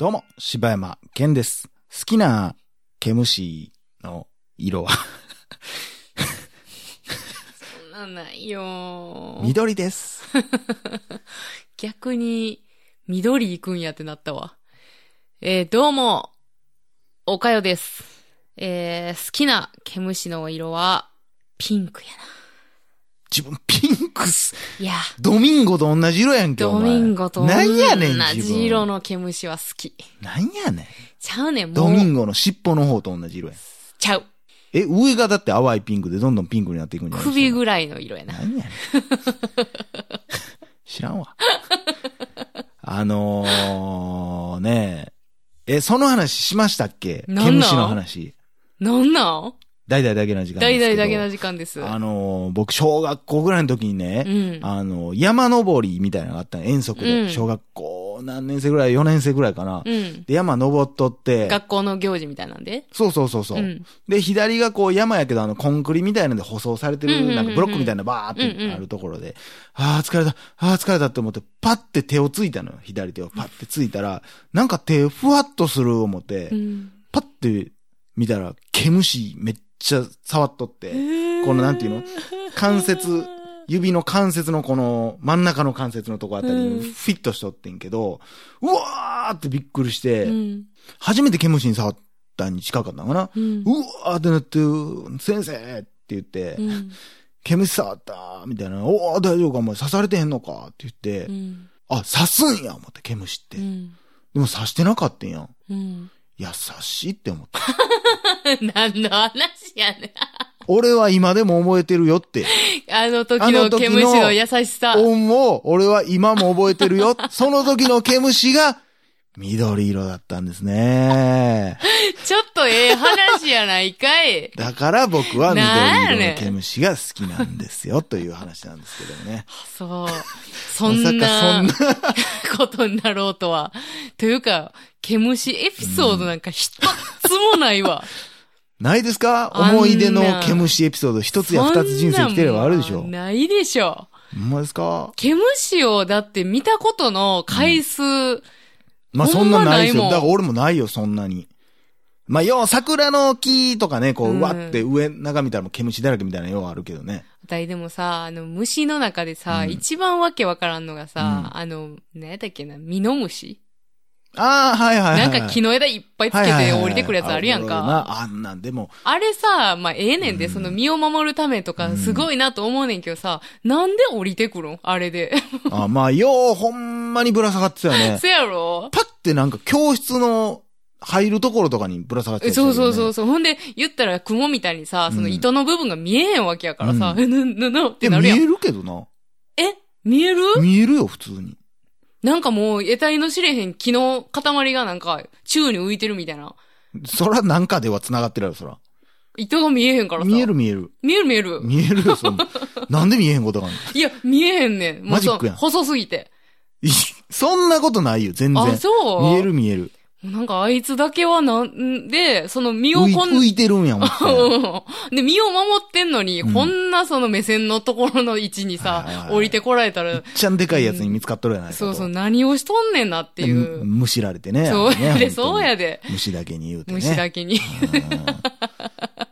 どうも、柴山健です。好きな毛虫の色は？そんなんないよ。緑です。逆に、緑行くんやってなったわ。えー、どうも、おかよです。えー、好きな毛虫の色は、ピンクや自分ピンクス。な。いや、ドミンゴと同じ色やんけ、おド前ミンゴと同なんやねん、自分。じ色の毛虫は好き。なんやねん。ちゃうねん、もう。ドミンゴの尻尾の方と同じ色やん。ちゃう。え、上がだって淡いピンクでどんどんピンクになっていくんじゃない？首ぐらいの色やな。何やねん。知らんわ。あのー、ねえ、その話しましたっけ？毛虫の話。なんなん？大々だけの時間ですけど。大々だけの時間です。あのー、僕、小学校ぐらいの時にね、うん。あのー、山登りみたいなのがあったの遠足で、うん小学校何年生ぐらい ?4 年生ぐらいかな。うん。で、山登っとって、学校の行事みたいなんで。そうそうそうそう、うんで、左がこう山やけど、あの、コンクリみたいなので舗装されてる、なんかブロックみたいなバーってあるところで、ああ、疲れた、ああ、疲れたって思って、パッて手をついたのよ。左手をパッてついたら、なんか手ふわっとする思って、うん。パッて見たら、毛虫めっちゃ触っとって、このなんていうの？関節、指の関節のこの真ん中の関節のとこあたりにフィットしとってんけど、うわーってびっくりして、うん。初めて毛虫に触ったに近かったのかな？うんうわーってなって、先生って言って、うん。毛虫触ったみたいな。おー大丈夫かお前刺されてへんのかって言って、うん。あ、刺すんや思って、毛虫って。うん。でも刺してなかったんやん。うん。優しいって思った。何の話やねん。俺は今でも覚えてるよって。あの時の毛虫の優しさ。恩を俺は今も覚えてるよ。その時の毛虫が緑色だったんですね。ちょっとええ話やないかい。だから僕は緑色の毛虫が好きなんですよという話なんですけどもね。そう。そんまなさかことになろうとは。というか、毛虫エピソードなんか一つもないわ。ないですか？思い出の毛虫エピソード一つや二つ人生来てればあるでしょそんなんないでしょ。ほんまですか？毛虫をだって見たことの回数、まあそんなないですよ。だから俺もないよ、そんなに。まあ、要は桜の木とかね、こう、うんうわって上、中見たらもう毛虫だらけみたいなようあるけどね。だいでもさ、あの、虫の中でさ、うん一番わけわからんのがさ、うんあの、何やったっけな、ミノムシ？ああ、はいはいはい。なんか木の枝いっぱいつけて降りてくるやつあるやんか。ああんなんでも、あれさ、まあ、ええねんで、うんその身を守るためとか、うんすごいなと思うねんけどさ、なんで降りてくるん？あれで。あまあ、よう、ほんまにぶら下がってたよね。そやろ？パッてなんか教室の入るところとかにぶら下がってた、そうそうそうそう。ほんで、言ったら雲みたいにさ、その糸の部分が見えへんわけやからさ、うえ、な、な、な、ってなるやん。見えるけどな。え？見える？見えるよ、普通に。なんかもう、得体の知れへん木の塊がなんか、宙に浮いてるみたいな。そらなんかでは繋がってるやろ、そら。糸が見えへんからさ。見える見える。見える見える。見えるよ、そんな。なんで見えへんことがあるの？いや、見えへんねん。マジックやん細すぎて。いそんなことないよ、全然。あ、そう？見える見える。なんかあいつだけはなんで、その身をこん、浮いてるんやも ん。うんで、身を守ってんのに、うんこんなその目線のところの位置にさはいはい、はい降りてこられたら、ちゃんでかいやつに見つかっとるやないかと。そうそう、何をしとんねんなっていむう。むしられてね。そう やで、そうや。で。虫だけに言うてね。虫だけに。うん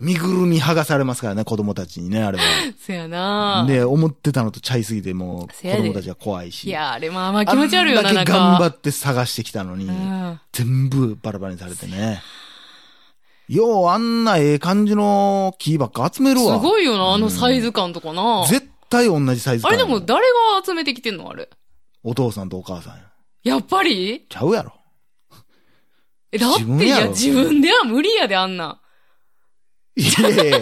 身ぐるみ剥がされますからね、子供たちにね、あれは。そやなで、思ってたのとちゃいすぎて、もう、子供たちが怖いし。いや、あれまあまあ気持ち悪いよな、なんあんだけ頑張か。って探してきたのに、うん全部バラバラにされてね。よう、あんなええ感じの木ばっか集めるすわ。ごいよな、あのサイズ感とかな。絶対同じサイズ感やあれでも誰が集めてきてんのあれ？お父さんとお母さんや。やっぱり？ちゃうやろ。え、だって、いや、自分では無理やで、あんなん。いやいや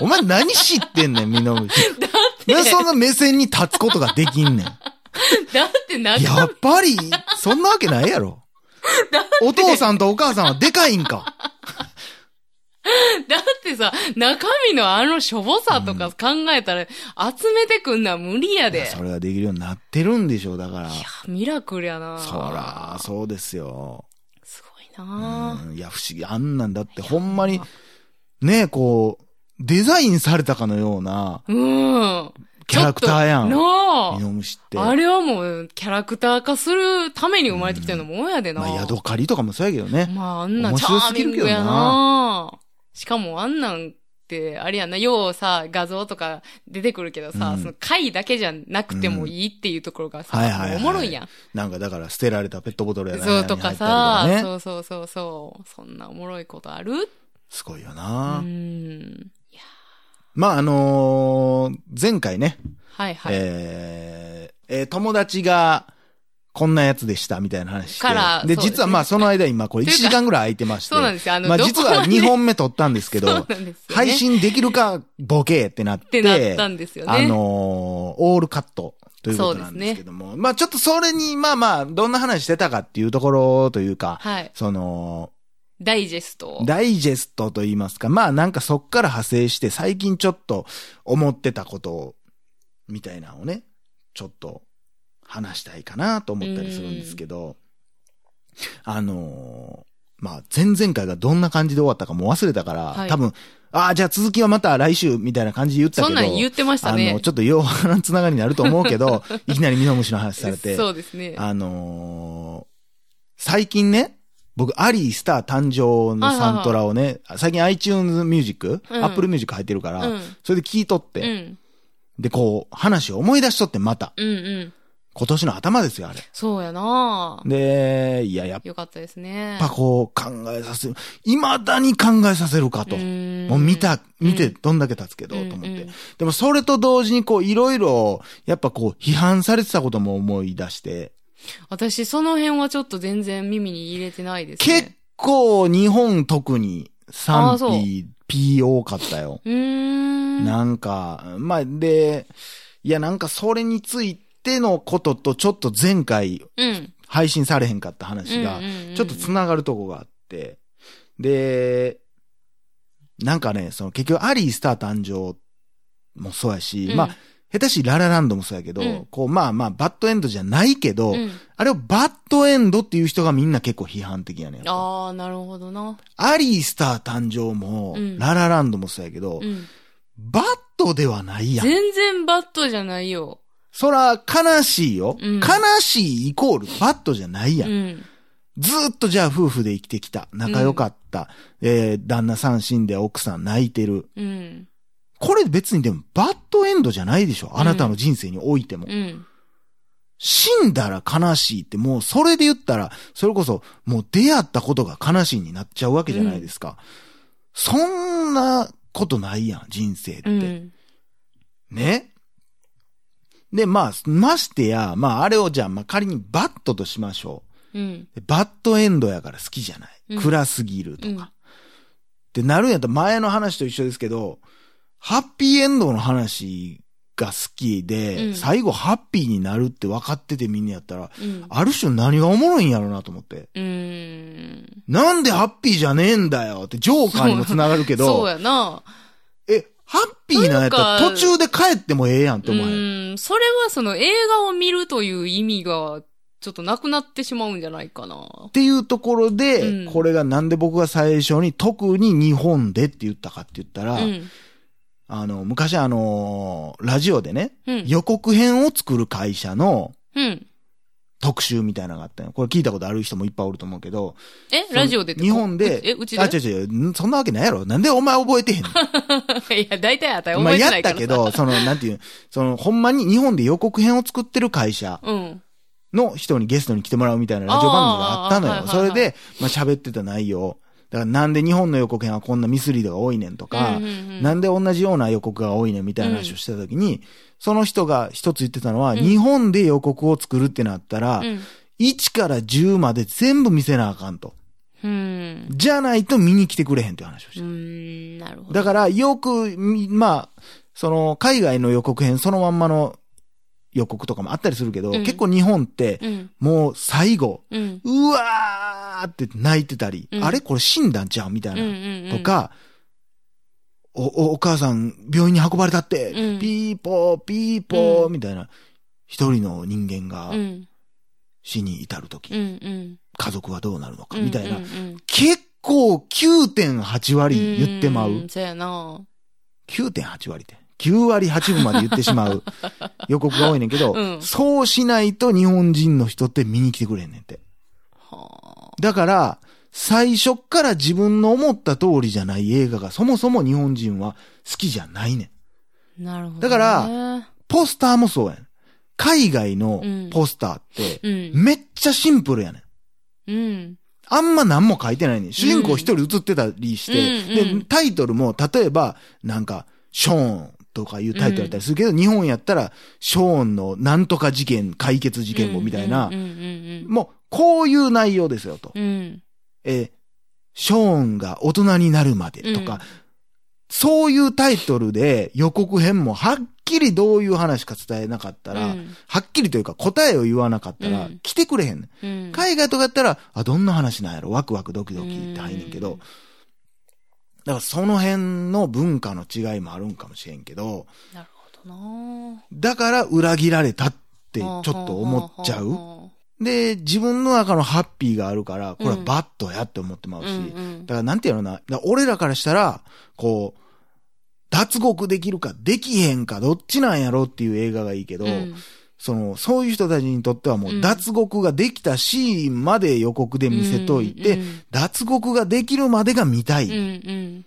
お前何知ってんねん、みのむし。なんでそんな目線に立つことができんねん。だって中身、やっぱり、そんなわけないやろ。お父さんとお母さんはでかいんか。だってさ、中身のあのしょぼさとか考えたら、集めてくんのは無理やで。それができるようになってるんでしょう、だから。いや、ミラクルやなそら、そうですよ。すごいなうんいや、不思議。あんなんだって、ほんまに、ねこう、デザインされたかのような、うん。キャラクターやん。なあミノムシって。あれはもう、キャラクター化するために生まれてきたようなもんやでな。まあ、ヤドカリとかもそうやけどね。まあ、あんなチャー白すぎるけどなミングやな。しかもあんなんって、あれやな、ようさ、画像とか出てくるけどさ、うんその回だけじゃなくてもいいっていうところがさ、はいはいはいもうおもろいやん。なんかだから捨てられたペットボトルやなそうとかさ、に入ったりとかね。そうそうそうそう。そんなおもろいことあるすごいような。ん。まあ、あのー前回ね、はいはい。えーえー友達が、こんなやつでした、みたいな話して。で、で実はまあその間今これ1というか時間ぐらい空いてまして。そうなんですよあのまあ実はどこまで2本目撮ったんですけど、ね。配信できるか、ボケってなっ、っててなったんですよね。あのーオールカットということなんですけども。まあちょっとそれに、まあまあ、どんな話してたかっていうところというか、はい。その、ダイジェスト。ダイジェストと言いますか、まあなんかそっから派生して最近ちょっと思ってたことを、みたいなのをね、ちょっと話したいかなと思ったりするんですけど、あのーまあ前々回がどんな感じで終わったかもう忘れたから、はい多分、ああ、じゃあ続きはまた来週みたいな感じで言ったけど、そんなん言ってましたね。あの、ちょっとよう話つながりになると思うけど、いきなりミノムシの話されて、そうですね。あのー最近ね、僕、アリースター誕生のサントラをね、最近 iTunes Music、うん Apple Music 入ってるから、うんそれで聞いとって、うん。で、こう、話を思い出しとって、また。うんうん。今年の頭ですよ、あれ。そうやなで、いや、やっよかったですね。ぱこう、考えさせる。未だに考えさせるかと。んもう見た、見てうんどんだけ経つけど、うんと思ってうん。でもそれと同時にこう、いろいろ、やっぱこう、批判されてたことも思い出して、私、その辺はちょっと全然耳に入れてないですね。結構日本特に賛否 P 多かったよ。うーん。なんか、まあ、で、いやなんかそれについてのこととちょっと前回うん。配信されへんかった話がちょっと繋がるとこがあって、で、なんかね、その結局アリースター誕生もそうやし、うんまあ、下手しララランドもそうやけど、うんこう、まあまあ、バッドエンドじゃないけど、うん。あれをバッドエンドっていう人がみんな結構批判的やねん。ああ、なるほどな。アリースター誕生も、うんララランドもそうやけど、うん。バッドではないやん。全然バッドじゃないよ。そら、悲しいよ。うん悲しいイコールバッドじゃないや。うんん。ずーっとじゃあ夫婦で生きてきた。仲良かった。えー、旦那さん死んで奥さん泣いてる。うん。これ別にでもバッドエンドじゃないでしょ。あなたの人生においても。うん。死んだら悲しいってもうそれで言ったら、それこそもう出会ったことが悲しいになっちゃうわけじゃないですか。そんなことないやん、人生って。うん。ね？で、まあ、ましてや、まあ、あれをじゃあ、まあ、仮にバッドとしましょうん。う。バッドエンドやから好きじゃない。うん暗すぎるとか。うんってなるんやったら前の話と一緒ですけど、ハッピーエンドの話が好きで、うん最後ハッピーになるって分かっててみんなやったら、うん。ある種何がおもろいんやろうなと思って。うーん。なんでハッピーじゃねえんだよって、ジョーカーにも繋がるけそうど、やな。え、ハッピーなんやったらなんか途中で帰ってもええやんってう思う。ーん。それはその映画を見るという意味が、ちょっとなくなってしまうんじゃないかな。っていうところで、うんこれがなんで僕が最初に特に日本でって言ったかって言ったら、うん。あの、昔あの、ラジオでね、うん。予告編を作る会社のうん。特集みたいなのがあったよ。これ聞いたことある人もいっぱいおると思うけど、え？ラジオでって日本で、え、うちで？あ、違う違う、んそんなわけないやろ。なんでお前覚えてへんの？いや、大体あたりまあやっ覚えてないからたけど、その、なんていう、その、ほんまに日本で予告編を作ってる会社うん。の人にゲストに来てもらうみたいなラジオ番組があったのよ。あーはいはいはいそれで、まあ喋ってた内容。だからなんで日本の予告編はこんなミスリードが多いねんとか、うんうんうんなんで同じような予告が多いねんみたいな話をしてた時に、その人が一つ言ってたのは、ん日本で予告を作るってなったら、うん。1から10まで全部見せなあかんと。うん。じゃないと見に来てくれへんっていう話をしてうーん、なるほど。だから、よく、みまあ、その、海外の予告編そのまんまの予告とかもあったりするけど、うん結構日本って、うん。もう最後、うん。うわーって泣いてたり、うんあれこれ死んだんちゃうみたいうん。うな。ん。と、か、お、お、お母さん病院に運ばれたって、うんピーポー、ピーポー、うんみたいな。一人の人間がうん。死に至るとき、うん。うん。家族はどうなるのか、みたいな。うんうん結構9.8割言ってまう。んそうやな。9.8割って。9割8分まで言ってしまう 予告が多いねんけど、うんそうしないと日本人の人って見に来てくれへんねんって。はだから、最初っから自分の思った通りじゃない映画がそもそも日本人は好きじゃないねん。あ。なるほど、ね。だから、ポスターもそうやん。海外のポスターって、うん。めっちゃシンプルやねん。うん。あんま何も書いてないねん。主人公一人映ってたりして、うんうんで、タイトルも、例えば、なんか、ショーンとかいうタイトルだったりするけど、日本やったら、ショーンのなんとか事件、解決事件簿みたいなうん、うんもう、こういう内容ですよと。うん。えーショーンが大人になるまでとか、うん。そういうタイトルで予告編もはっきりどういう話か伝えなかったら、うん。はっきりというか答えを言わなかったら、うん。来てくれへん。ね。海外とかやったら、あ、どんな話なんやろ？ワクワクドキドキって入んねんけど、うん。だからその辺の文化の違いもあるんかもしれんけど、なるほどな。だから裏切られたってちょっと思っちゃう。う。で、自分の中のハッピーがあるから、これはバットやって思ってまうし、うんうんだからなんていうのな、ら俺らからしたら、こう、脱獄できるかできへんかどっちなんやろっていう映画がいいけど、うんその、そういう人たちにとってはもううん脱獄ができたシーンまで予告で見せといて、うん脱獄ができるまでが見たい。うんうん。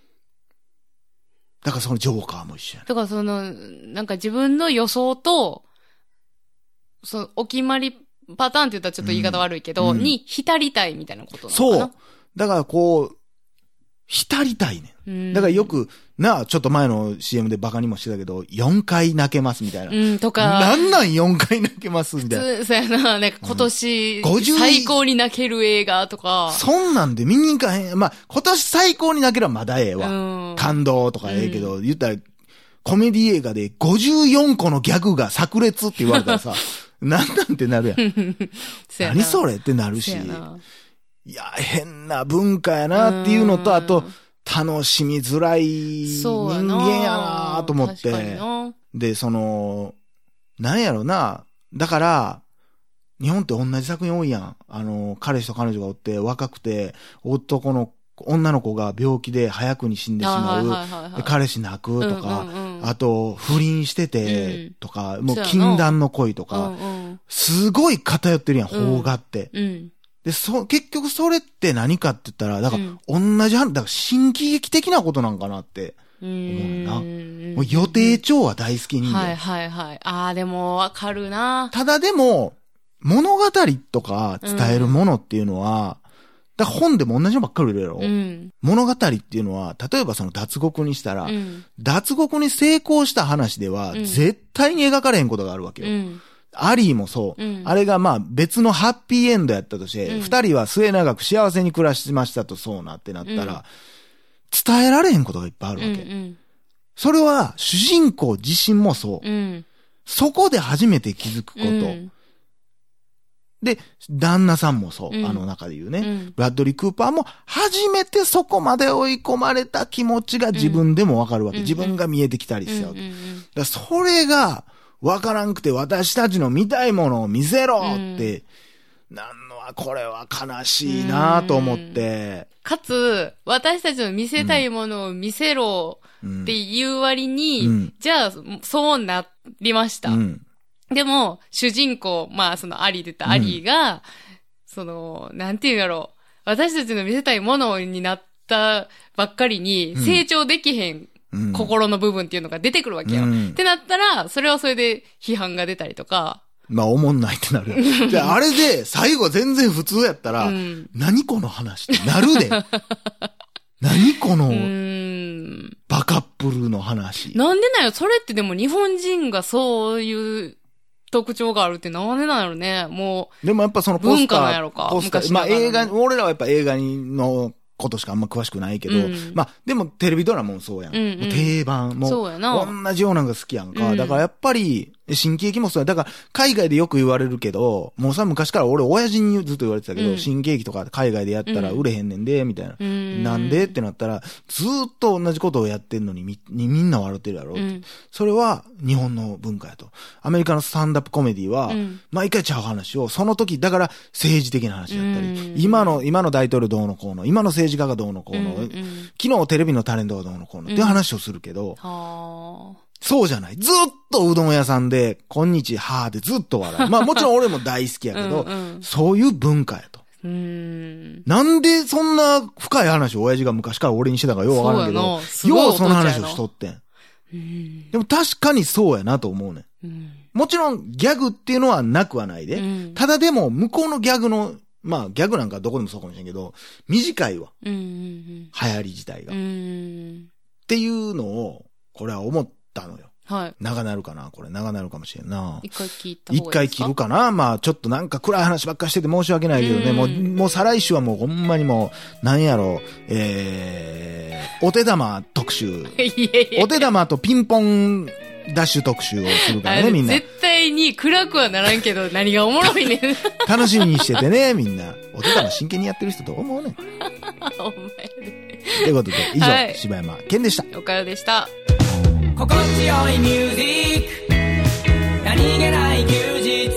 だからそのジョーカーも一緒やね。だからその、なんか自分の予想と、その、お決まりパターンって言ったらちょっと言い方悪いけど、うんうんに浸りたいみたいなことなのかそうな。。だからこう、浸りたいねうんん。だからよ、く、なあ、ちょっと前の CM でバカにもしてたけど、4回泣けますみたいな。うん、とか、なんなん4回泣けますみたいな。そうやな、なんか今年、50最高に泣ける映画とか、そんなんで見に行かへん。まあ、今年最高に泣ければまだええわ。うん。感動とかええけど、言ったら、コメディ映画で54個のギャグが炸裂って言われたらさ、なんなんてなるやん。やな何それってなるし。やな。いや、変な文化やなっていうのと、うんあと、楽しみづらい人そうやな。間やなと思っ確かにて。なで、その、なんやろな。だから、日本って同じ作品多いやん。あの、彼氏と彼女がおって、若くて、男の、女の子が病気で早くに死んでしまう。あはいはいはいはいで彼氏泣くとか、うんうんうんあと、不倫しててうん、とか、もう禁断の恋とうか、すごい偏ってるやん、うん邦画って。うん。で、そ、結局それって何かって言ったら、だから、同じ話、だから新喜劇的なことなんかなって。う思うなんもう予定調は大好き人間。はいはいはい。ああ、でもわかるな。ただでも、物語とか伝えるものっていうのは、だ本でも同じのばっかり売れるやろ、うん。物語っていうのは、例えばその脱獄にしたら、うん。脱獄に成功した話では、うん絶対に描かれへんことがあるわけよ。うん。アリーもそう。うんあれがまあ別のハッピーエンドやったとして、うん二、人は末永く幸せに暮らしましたとそうなってなったら、伝えられへんことがいっぱいあるうん。わけ。うん。それは主人公自身もそう。うん。そこで初めて気づくこと。うんで、旦那さんもそう。うんあの中で言うね。うんブラッドリー・クーパーも初めてそこまで追い込まれた気持ちが自分でもわかるわけ。うん自分が見えてきたりしちゃう。だそれがわからんくて私たちの見たいものを見せろって、なんのはこれは悲しいなと思って。かつ、私たちの見せたいものを見せろうんっていう割に、うんじゃあ、そうなりました。うん。でも、主人公、まあ、そのアリーで言ったアリーが、その、なんていうんやろう。私たちの見せたいものになったばっかりに、うん成長できへんうん。心の部分っていうのが出てくるわけよ。うんってなったら、それはそれで批判が出たりとか、まあ、おもんないってなる。じゃあ、あれで、最後全然普通やったら、うん何この話ってなるで。何この。バカップルの話。なんでなんよそれってでも日本人がそういう特徴があるってなんでなんやろねもでもやっぱそのポスター、文化なんやろかポスター、まあ映画、俺らはやっぱ映画のことしかあんま詳しくないけど、うんまあでもテレビドラマもそうやん。うんうん定番、う。もうそうやな。同じようなのが好きやんか。うんだからやっぱり、新喜劇もそうや。だから、海外でよく言われるけど、もうさ、昔から俺、親父にずっと言われてたけど、うん。新喜劇とか海外でやったら売れへんねんで、みたいな。うん。なんでってなったら、ずーっと同じことをやってんのにみ、にみんな笑ってるやろ、うん。それは日本の文化やと。アメリカのスタンダップコメディは、うん。毎回ちゃう話を、その時、だから政治的な話だったり、うん。今の、今の大統領どうのこうの、今の政治家がどうのこうの、昨日テレビのタレントがどうのこうのっていう話をするけど、はそうじゃない。ずっとうどん屋さんで、こんにちはーでずっと笑う。まあもちろん俺も大好きやけど、うんうんそういう文化やと。うーん。なんでそんな深い話を親父が昔から俺にしてたかようわからんけどようその話をしとってん。うん。でも確かにそうやなと思うねん。うん。もちろんギャグっていうのはなくはないで。うんただでも向こうのギャグの、まあギャグなんかどこでもそうかもしれんけど、短いわ。うん。うん。流行り自体が。うっん。ていうのを、これは思ったのよ。はい。長なるかなこれ長なるかもしれんな。一回聞いた方一回切るかなまあちょっとなんか暗い話ばっかしてて申し訳ないけどね。うんもう、もう再来週はもうほんまにもう、なんやろ、えー、お手玉特集。いやいやお手玉とピンポンダッシュ特集をするからね、みんな。絶対に暗くはならんけど、何がおもろいねん。楽しみにしててね、みんな。お手玉真剣にやってる人どう思うねん。お前で。ということで、以上、はい柴山健でした。おかよでした。心地よいミュージック。何気ない休日。